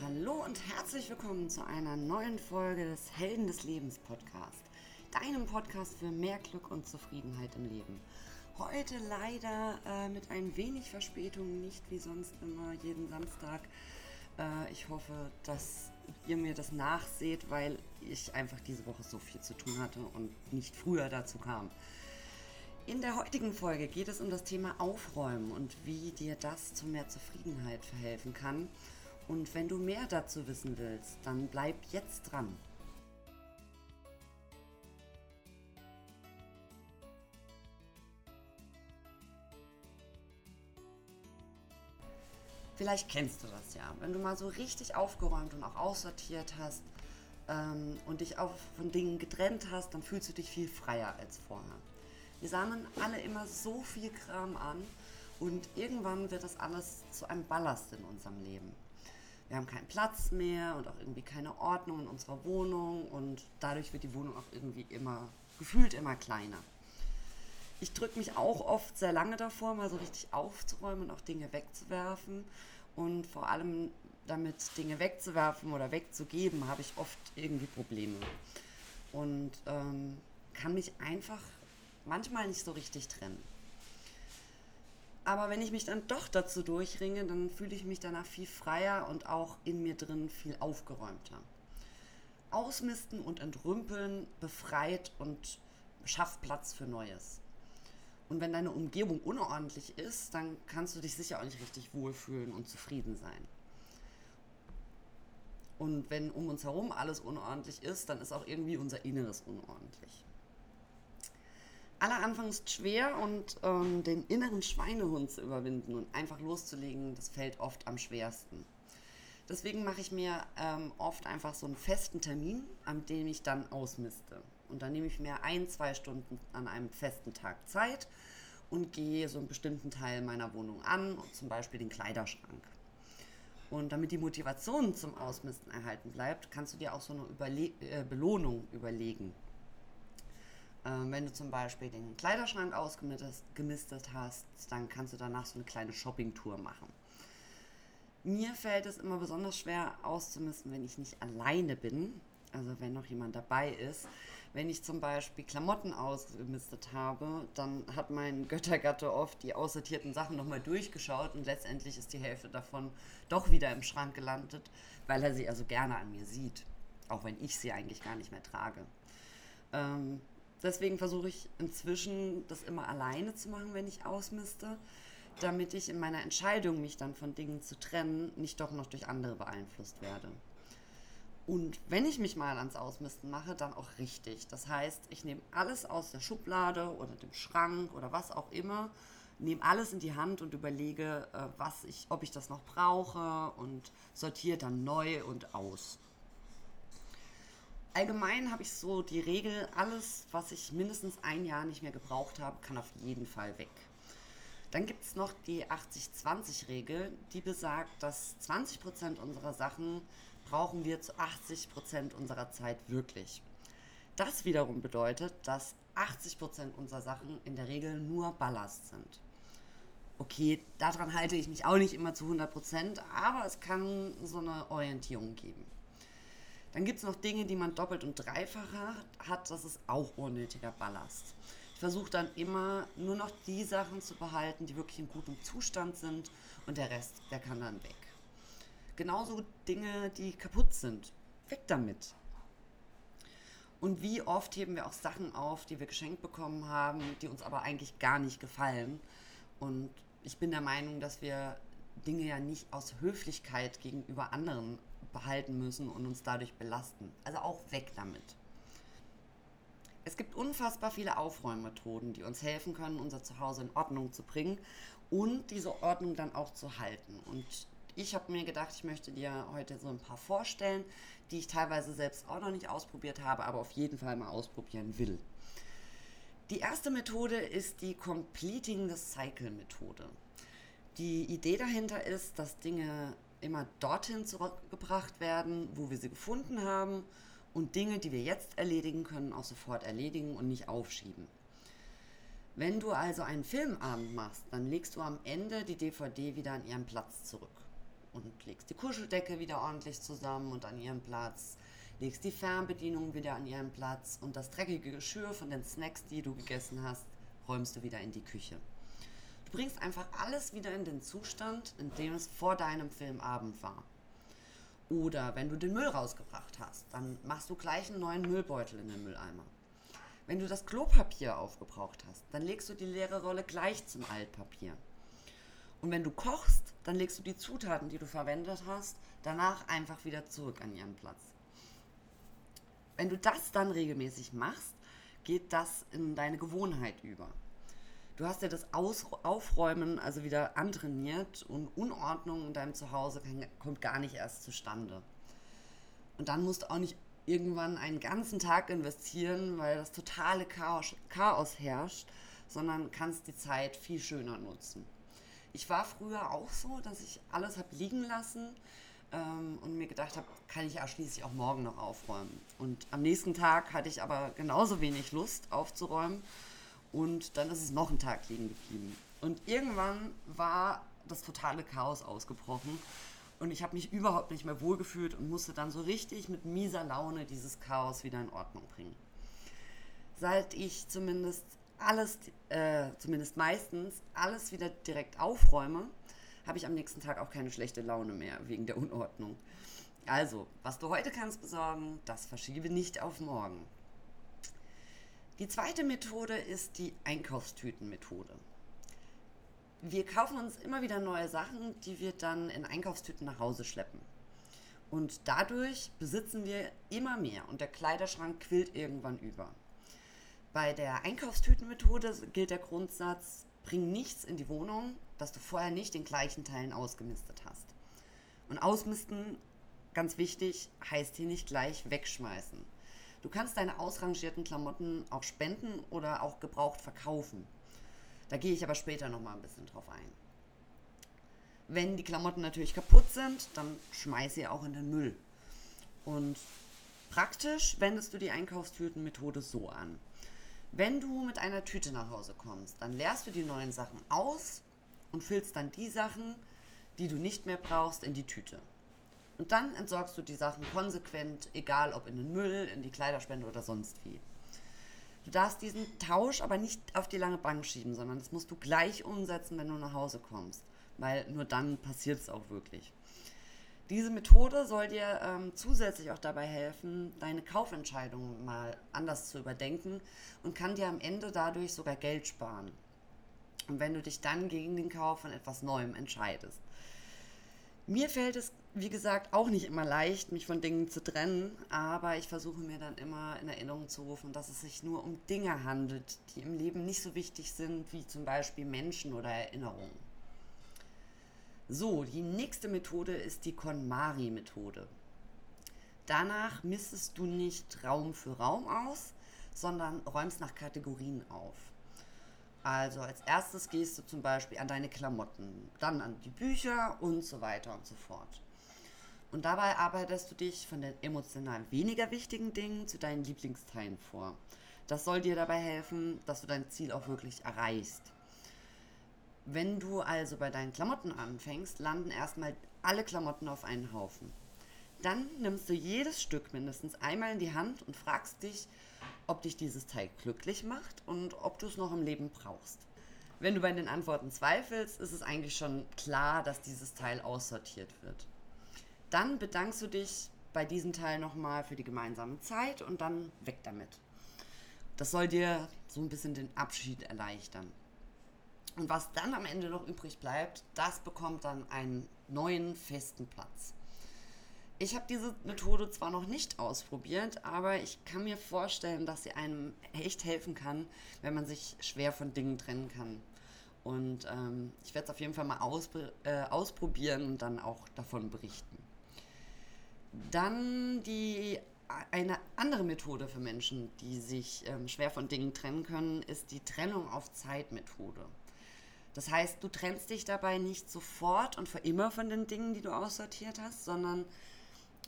Hallo und herzlich willkommen zu einer neuen Folge des Helden des Lebens Podcast. Deinem Podcast für mehr Glück und Zufriedenheit im Leben. Heute leider äh, mit ein wenig Verspätung, nicht wie sonst immer jeden Samstag. Äh, ich hoffe, dass ihr mir das nachseht, weil ich einfach diese Woche so viel zu tun hatte und nicht früher dazu kam. In der heutigen Folge geht es um das Thema Aufräumen und wie dir das zu mehr Zufriedenheit verhelfen kann. Und wenn du mehr dazu wissen willst, dann bleib jetzt dran. Vielleicht kennst du das ja. Wenn du mal so richtig aufgeräumt und auch aussortiert hast ähm, und dich auch von Dingen getrennt hast, dann fühlst du dich viel freier als vorher. Wir sammeln alle immer so viel Kram an und irgendwann wird das alles zu einem Ballast in unserem Leben. Wir haben keinen Platz mehr und auch irgendwie keine Ordnung in unserer Wohnung und dadurch wird die Wohnung auch irgendwie immer gefühlt immer kleiner. Ich drücke mich auch oft sehr lange davor, mal so richtig aufzuräumen und auch Dinge wegzuwerfen. Und vor allem damit Dinge wegzuwerfen oder wegzugeben, habe ich oft irgendwie Probleme. Und ähm, kann mich einfach manchmal nicht so richtig trennen. Aber wenn ich mich dann doch dazu durchringe, dann fühle ich mich danach viel freier und auch in mir drin viel aufgeräumter. Ausmisten und entrümpeln befreit und schafft Platz für Neues. Und wenn deine Umgebung unordentlich ist, dann kannst du dich sicher auch nicht richtig wohlfühlen und zufrieden sein. Und wenn um uns herum alles unordentlich ist, dann ist auch irgendwie unser Inneres unordentlich aller Anfang ist schwer und ähm, den inneren Schweinehund zu überwinden und einfach loszulegen, das fällt oft am schwersten. Deswegen mache ich mir ähm, oft einfach so einen festen Termin, an dem ich dann ausmiste. Und dann nehme ich mir ein, zwei Stunden an einem festen Tag Zeit und gehe so einen bestimmten Teil meiner Wohnung an, zum Beispiel den Kleiderschrank. Und damit die Motivation zum Ausmisten erhalten bleibt, kannst du dir auch so eine Überle äh, Belohnung überlegen. Ähm, wenn du zum Beispiel den Kleiderschrank ausgemistet hast, dann kannst du danach so eine kleine Shoppingtour machen. Mir fällt es immer besonders schwer auszumisten, wenn ich nicht alleine bin, also wenn noch jemand dabei ist. Wenn ich zum Beispiel Klamotten ausgemistet habe, dann hat mein Göttergatte oft die aussortierten Sachen nochmal durchgeschaut und letztendlich ist die Hälfte davon doch wieder im Schrank gelandet, weil er sie also gerne an mir sieht, auch wenn ich sie eigentlich gar nicht mehr trage. Ähm, Deswegen versuche ich inzwischen das immer alleine zu machen, wenn ich ausmiste, damit ich in meiner Entscheidung, mich dann von Dingen zu trennen, nicht doch noch durch andere beeinflusst werde. Und wenn ich mich mal ans Ausmisten mache, dann auch richtig. Das heißt, ich nehme alles aus der Schublade oder dem Schrank oder was auch immer, nehme alles in die Hand und überlege, äh, was ich, ob ich das noch brauche und sortiere dann neu und aus allgemein habe ich so die Regel, alles, was ich mindestens ein Jahr nicht mehr gebraucht habe, kann auf jeden Fall weg. Dann gibt es noch die 80-20-Regel, die besagt, dass 20% unserer Sachen brauchen wir zu 80% unserer Zeit wirklich. Das wiederum bedeutet, dass 80% unserer Sachen in der Regel nur Ballast sind. Okay, daran halte ich mich auch nicht immer zu 100%, aber es kann so eine Orientierung geben. Dann gibt es noch Dinge, die man doppelt und dreifach hat. Das ist auch unnötiger Ballast. Ich versuche dann immer nur noch die Sachen zu behalten, die wirklich in gutem Zustand sind und der Rest, der kann dann weg. Genauso Dinge, die kaputt sind. Weg damit. Und wie oft heben wir auch Sachen auf, die wir geschenkt bekommen haben, die uns aber eigentlich gar nicht gefallen. Und ich bin der Meinung, dass wir Dinge ja nicht aus Höflichkeit gegenüber anderen behalten müssen und uns dadurch belasten. Also auch weg damit. Es gibt unfassbar viele Aufräummethoden, die uns helfen können, unser Zuhause in Ordnung zu bringen und diese Ordnung dann auch zu halten. Und ich habe mir gedacht, ich möchte dir heute so ein paar vorstellen, die ich teilweise selbst auch noch nicht ausprobiert habe, aber auf jeden Fall mal ausprobieren will. Die erste Methode ist die Completing the Cycle Methode. Die Idee dahinter ist, dass Dinge immer dorthin zurückgebracht werden, wo wir sie gefunden haben und Dinge, die wir jetzt erledigen können, auch sofort erledigen und nicht aufschieben. Wenn du also einen Filmabend machst, dann legst du am Ende die DVD wieder an ihren Platz zurück. und legst die Kuscheldecke wieder ordentlich zusammen und an ihren Platz, legst die Fernbedienung wieder an ihren Platz und das dreckige Geschirr von den Snacks, die du gegessen hast, räumst du wieder in die Küche. Du bringst einfach alles wieder in den Zustand, in dem es vor deinem Filmabend war. Oder wenn du den Müll rausgebracht hast, dann machst du gleich einen neuen Müllbeutel in den Mülleimer. Wenn du das Klopapier aufgebraucht hast, dann legst du die leere Rolle gleich zum Altpapier. Und wenn du kochst, dann legst du die Zutaten, die du verwendet hast, danach einfach wieder zurück an ihren Platz. Wenn du das dann regelmäßig machst, geht das in deine Gewohnheit über. Du hast ja das Aus Aufräumen also wieder antrainiert und Unordnung in deinem Zuhause kommt gar nicht erst zustande. Und dann musst du auch nicht irgendwann einen ganzen Tag investieren, weil das totale Chaos, Chaos herrscht, sondern kannst die Zeit viel schöner nutzen. Ich war früher auch so, dass ich alles habe liegen lassen ähm, und mir gedacht habe, kann ich ja schließlich auch morgen noch aufräumen. Und am nächsten Tag hatte ich aber genauso wenig Lust aufzuräumen und dann ist es noch ein Tag liegen geblieben. Und irgendwann war das totale Chaos ausgebrochen. Und ich habe mich überhaupt nicht mehr wohlgefühlt und musste dann so richtig mit mieser Laune dieses Chaos wieder in Ordnung bringen. Seit ich zumindest alles, äh, zumindest meistens, alles wieder direkt aufräume, habe ich am nächsten Tag auch keine schlechte Laune mehr wegen der Unordnung. Also, was du heute kannst besorgen, das verschiebe nicht auf morgen. Die zweite Methode ist die Einkaufstütenmethode. Wir kaufen uns immer wieder neue Sachen, die wir dann in Einkaufstüten nach Hause schleppen. Und dadurch besitzen wir immer mehr und der Kleiderschrank quillt irgendwann über. Bei der Einkaufstütenmethode gilt der Grundsatz, bring nichts in die Wohnung, das du vorher nicht in gleichen Teilen ausgemistet hast. Und ausmisten, ganz wichtig, heißt hier nicht gleich wegschmeißen. Du kannst deine ausrangierten Klamotten auch spenden oder auch gebraucht verkaufen. Da gehe ich aber später nochmal ein bisschen drauf ein. Wenn die Klamotten natürlich kaputt sind, dann schmeiß sie auch in den Müll. Und praktisch wendest du die Einkaufstütenmethode so an. Wenn du mit einer Tüte nach Hause kommst, dann leerst du die neuen Sachen aus und füllst dann die Sachen, die du nicht mehr brauchst, in die Tüte. Und dann entsorgst du die Sachen konsequent, egal ob in den Müll, in die Kleiderspende oder sonst wie. Du darfst diesen Tausch aber nicht auf die lange Bank schieben, sondern das musst du gleich umsetzen, wenn du nach Hause kommst, weil nur dann passiert es auch wirklich. Diese Methode soll dir ähm, zusätzlich auch dabei helfen, deine Kaufentscheidungen mal anders zu überdenken und kann dir am Ende dadurch sogar Geld sparen. Und wenn du dich dann gegen den Kauf von etwas Neuem entscheidest. Mir fällt es, wie gesagt, auch nicht immer leicht, mich von Dingen zu trennen, aber ich versuche mir dann immer in Erinnerung zu rufen, dass es sich nur um Dinge handelt, die im Leben nicht so wichtig sind, wie zum Beispiel Menschen oder Erinnerungen. So, die nächste Methode ist die KonMari-Methode. Danach mistest du nicht Raum für Raum aus, sondern räumst nach Kategorien auf. Also als erstes gehst du zum Beispiel an deine Klamotten, dann an die Bücher und so weiter und so fort. Und dabei arbeitest du dich von den emotional weniger wichtigen Dingen zu deinen Lieblingsteilen vor. Das soll dir dabei helfen, dass du dein Ziel auch wirklich erreichst. Wenn du also bei deinen Klamotten anfängst, landen erstmal alle Klamotten auf einen Haufen. Dann nimmst du jedes Stück mindestens einmal in die Hand und fragst dich, ob dich dieses Teil glücklich macht und ob du es noch im Leben brauchst. Wenn du bei den Antworten zweifelst, ist es eigentlich schon klar, dass dieses Teil aussortiert wird. Dann bedankst du dich bei diesem Teil nochmal für die gemeinsame Zeit und dann weg damit. Das soll dir so ein bisschen den Abschied erleichtern. Und was dann am Ende noch übrig bleibt, das bekommt dann einen neuen festen Platz. Ich habe diese Methode zwar noch nicht ausprobiert, aber ich kann mir vorstellen, dass sie einem echt helfen kann, wenn man sich schwer von Dingen trennen kann. Und ähm, ich werde es auf jeden Fall mal äh, ausprobieren und dann auch davon berichten. Dann die eine andere Methode für Menschen, die sich ähm, schwer von Dingen trennen können, ist die Trennung auf Zeit-Methode. Das heißt, du trennst dich dabei nicht sofort und für immer von den Dingen, die du aussortiert hast, sondern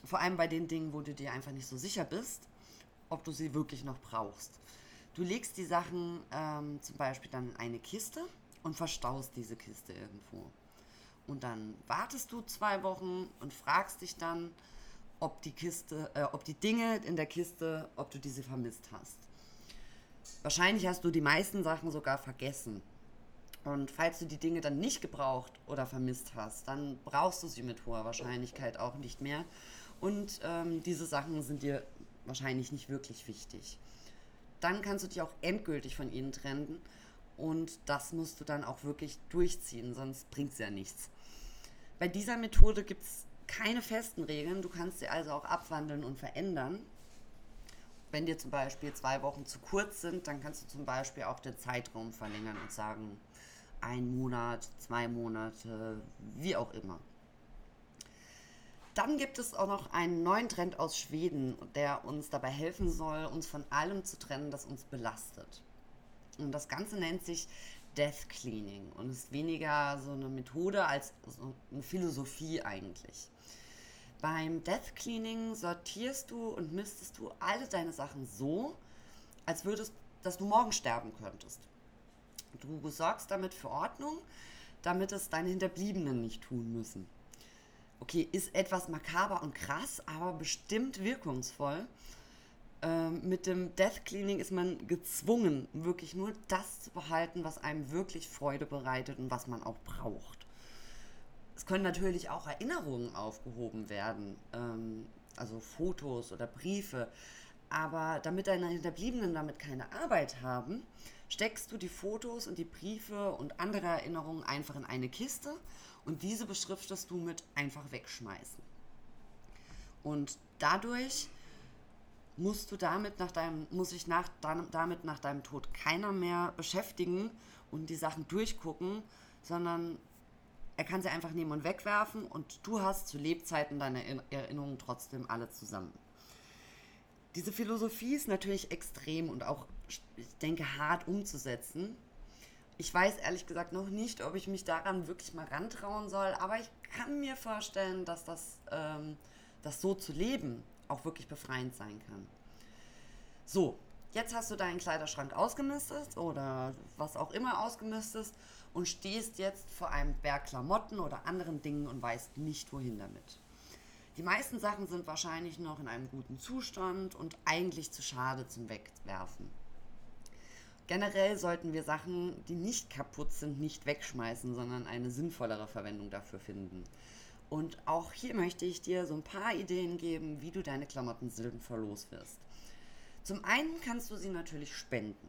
vor allem bei den Dingen, wo du dir einfach nicht so sicher bist, ob du sie wirklich noch brauchst. Du legst die Sachen ähm, zum Beispiel dann in eine Kiste und verstaust diese Kiste irgendwo. Und dann wartest du zwei Wochen und fragst dich dann, ob die Kiste, äh, ob die Dinge in der Kiste, ob du diese vermisst hast. Wahrscheinlich hast du die meisten Sachen sogar vergessen. Und falls du die Dinge dann nicht gebraucht oder vermisst hast, dann brauchst du sie mit hoher Wahrscheinlichkeit auch nicht mehr. Und ähm, diese Sachen sind dir wahrscheinlich nicht wirklich wichtig. Dann kannst du dich auch endgültig von ihnen trennen. Und das musst du dann auch wirklich durchziehen, sonst bringt es ja nichts. Bei dieser Methode gibt es keine festen Regeln. Du kannst sie also auch abwandeln und verändern. Wenn dir zum Beispiel zwei Wochen zu kurz sind, dann kannst du zum Beispiel auch den Zeitraum verlängern und sagen, ein Monat, zwei Monate, wie auch immer. Dann gibt es auch noch einen neuen Trend aus Schweden, der uns dabei helfen soll, uns von allem zu trennen, das uns belastet. Und das Ganze nennt sich Death Cleaning und ist weniger so eine Methode als so eine Philosophie eigentlich. Beim Death Cleaning sortierst du und misstest du alle deine Sachen so, als würdest, dass du morgen sterben könntest. Du sorgst damit für Ordnung, damit es deine Hinterbliebenen nicht tun müssen. Okay, ist etwas makaber und krass, aber bestimmt wirkungsvoll. Ähm, mit dem Death Cleaning ist man gezwungen, wirklich nur das zu behalten, was einem wirklich Freude bereitet und was man auch braucht. Es können natürlich auch Erinnerungen aufgehoben werden, ähm, also Fotos oder Briefe. Aber damit deine Hinterbliebenen damit keine Arbeit haben, steckst du die Fotos und die Briefe und andere Erinnerungen einfach in eine Kiste und diese beschriftest du mit einfach wegschmeißen. Und dadurch musst du damit nach deinem, muss sich nach, damit nach deinem Tod keiner mehr beschäftigen und die Sachen durchgucken, sondern er kann sie einfach nehmen und wegwerfen und du hast zu Lebzeiten deine Erinnerungen trotzdem alle zusammen. Diese Philosophie ist natürlich extrem und auch, ich denke, hart umzusetzen. Ich weiß ehrlich gesagt noch nicht, ob ich mich daran wirklich mal rantrauen soll, aber ich kann mir vorstellen, dass das, ähm, das so zu leben auch wirklich befreiend sein kann. So, jetzt hast du deinen Kleiderschrank ausgemistet oder was auch immer ausgemistet und stehst jetzt vor einem Berg Klamotten oder anderen Dingen und weißt nicht, wohin damit. Die meisten Sachen sind wahrscheinlich noch in einem guten Zustand und eigentlich zu schade zum Wegwerfen. Generell sollten wir Sachen, die nicht kaputt sind, nicht wegschmeißen, sondern eine sinnvollere Verwendung dafür finden. Und auch hier möchte ich dir so ein paar Ideen geben, wie du deine Klamotten sinnvoll los wirst. Zum einen kannst du sie natürlich spenden.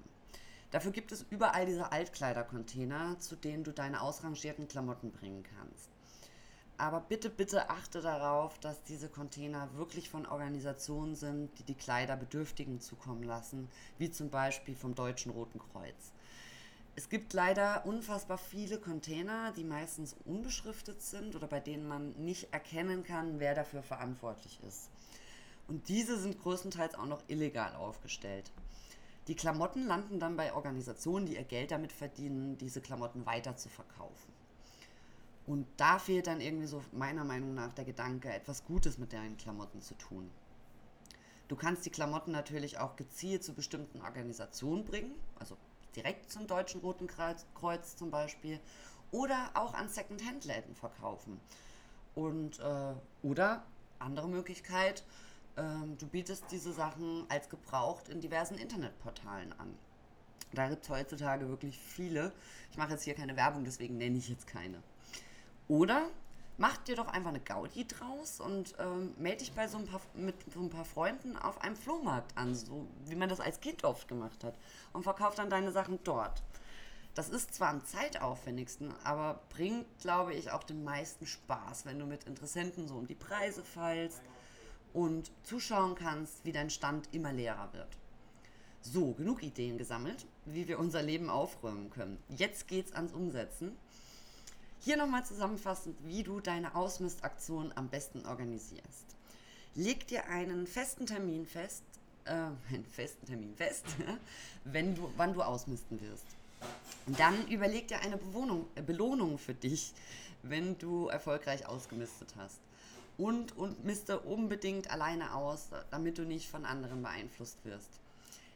Dafür gibt es überall diese Altkleidercontainer, zu denen du deine ausrangierten Klamotten bringen kannst. Aber bitte, bitte achte darauf, dass diese Container wirklich von Organisationen sind, die die Kleider Bedürftigen zukommen lassen, wie zum Beispiel vom Deutschen Roten Kreuz. Es gibt leider unfassbar viele Container, die meistens unbeschriftet sind oder bei denen man nicht erkennen kann, wer dafür verantwortlich ist. Und diese sind größtenteils auch noch illegal aufgestellt. Die Klamotten landen dann bei Organisationen, die ihr Geld damit verdienen, diese Klamotten weiter zu verkaufen. Und da fehlt dann irgendwie so meiner Meinung nach der Gedanke, etwas Gutes mit deinen Klamotten zu tun. Du kannst die Klamotten natürlich auch gezielt zu bestimmten Organisationen bringen, also direkt zum Deutschen Roten Kreuz zum Beispiel, oder auch an Second-Hand-Läden verkaufen. Und, äh, oder andere Möglichkeit, ähm, du bietest diese Sachen als gebraucht in diversen Internetportalen an. Da gibt es heutzutage wirklich viele. Ich mache jetzt hier keine Werbung, deswegen nenne ich jetzt keine. Oder mach dir doch einfach eine Gaudi draus und ähm, melde dich bei so ein paar, mit so ein paar Freunden auf einem Flohmarkt an, so wie man das als Kind oft gemacht hat. Und verkauf dann deine Sachen dort. Das ist zwar am zeitaufwendigsten, aber bringt, glaube ich, auch den meisten Spaß, wenn du mit Interessenten so um die Preise fallst und zuschauen kannst, wie dein Stand immer leerer wird. So, genug Ideen gesammelt, wie wir unser Leben aufräumen können. Jetzt geht's ans Umsetzen. Hier nochmal zusammenfassend, wie du deine Ausmistaktion am besten organisierst. Leg dir einen festen Termin fest, äh, einen festen Termin fest, wenn du, wann du ausmisten wirst. Dann überleg dir eine Bewohnung, äh, Belohnung für dich, wenn du erfolgreich ausgemistet hast und, und miste unbedingt alleine aus, damit du nicht von anderen beeinflusst wirst.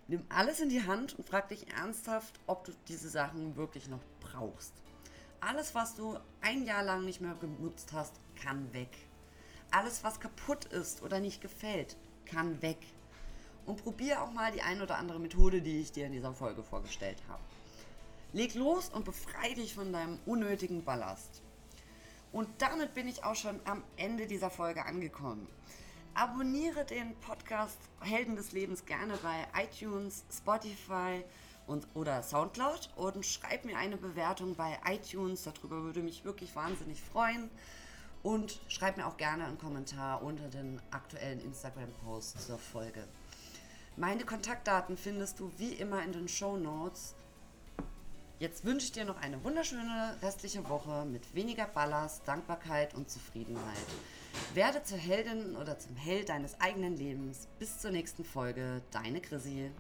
Nimm alles in die Hand und frag dich ernsthaft, ob du diese Sachen wirklich noch brauchst. Alles, was du ein Jahr lang nicht mehr genutzt hast, kann weg. Alles, was kaputt ist oder nicht gefällt, kann weg. Und probier auch mal die ein oder andere Methode, die ich dir in dieser Folge vorgestellt habe. Leg los und befreie dich von deinem unnötigen Ballast. Und damit bin ich auch schon am Ende dieser Folge angekommen. Abonniere den Podcast Helden des Lebens gerne bei iTunes, Spotify und, oder Soundcloud und schreib mir eine Bewertung bei iTunes. Darüber würde mich wirklich wahnsinnig freuen. Und schreib mir auch gerne einen Kommentar unter den aktuellen Instagram-Post zur Folge. Meine Kontaktdaten findest du wie immer in den Show Notes. Jetzt wünsche ich dir noch eine wunderschöne restliche Woche mit weniger Ballast, Dankbarkeit und Zufriedenheit. Werde zur Heldin oder zum Held deines eigenen Lebens. Bis zur nächsten Folge, deine Chrissy.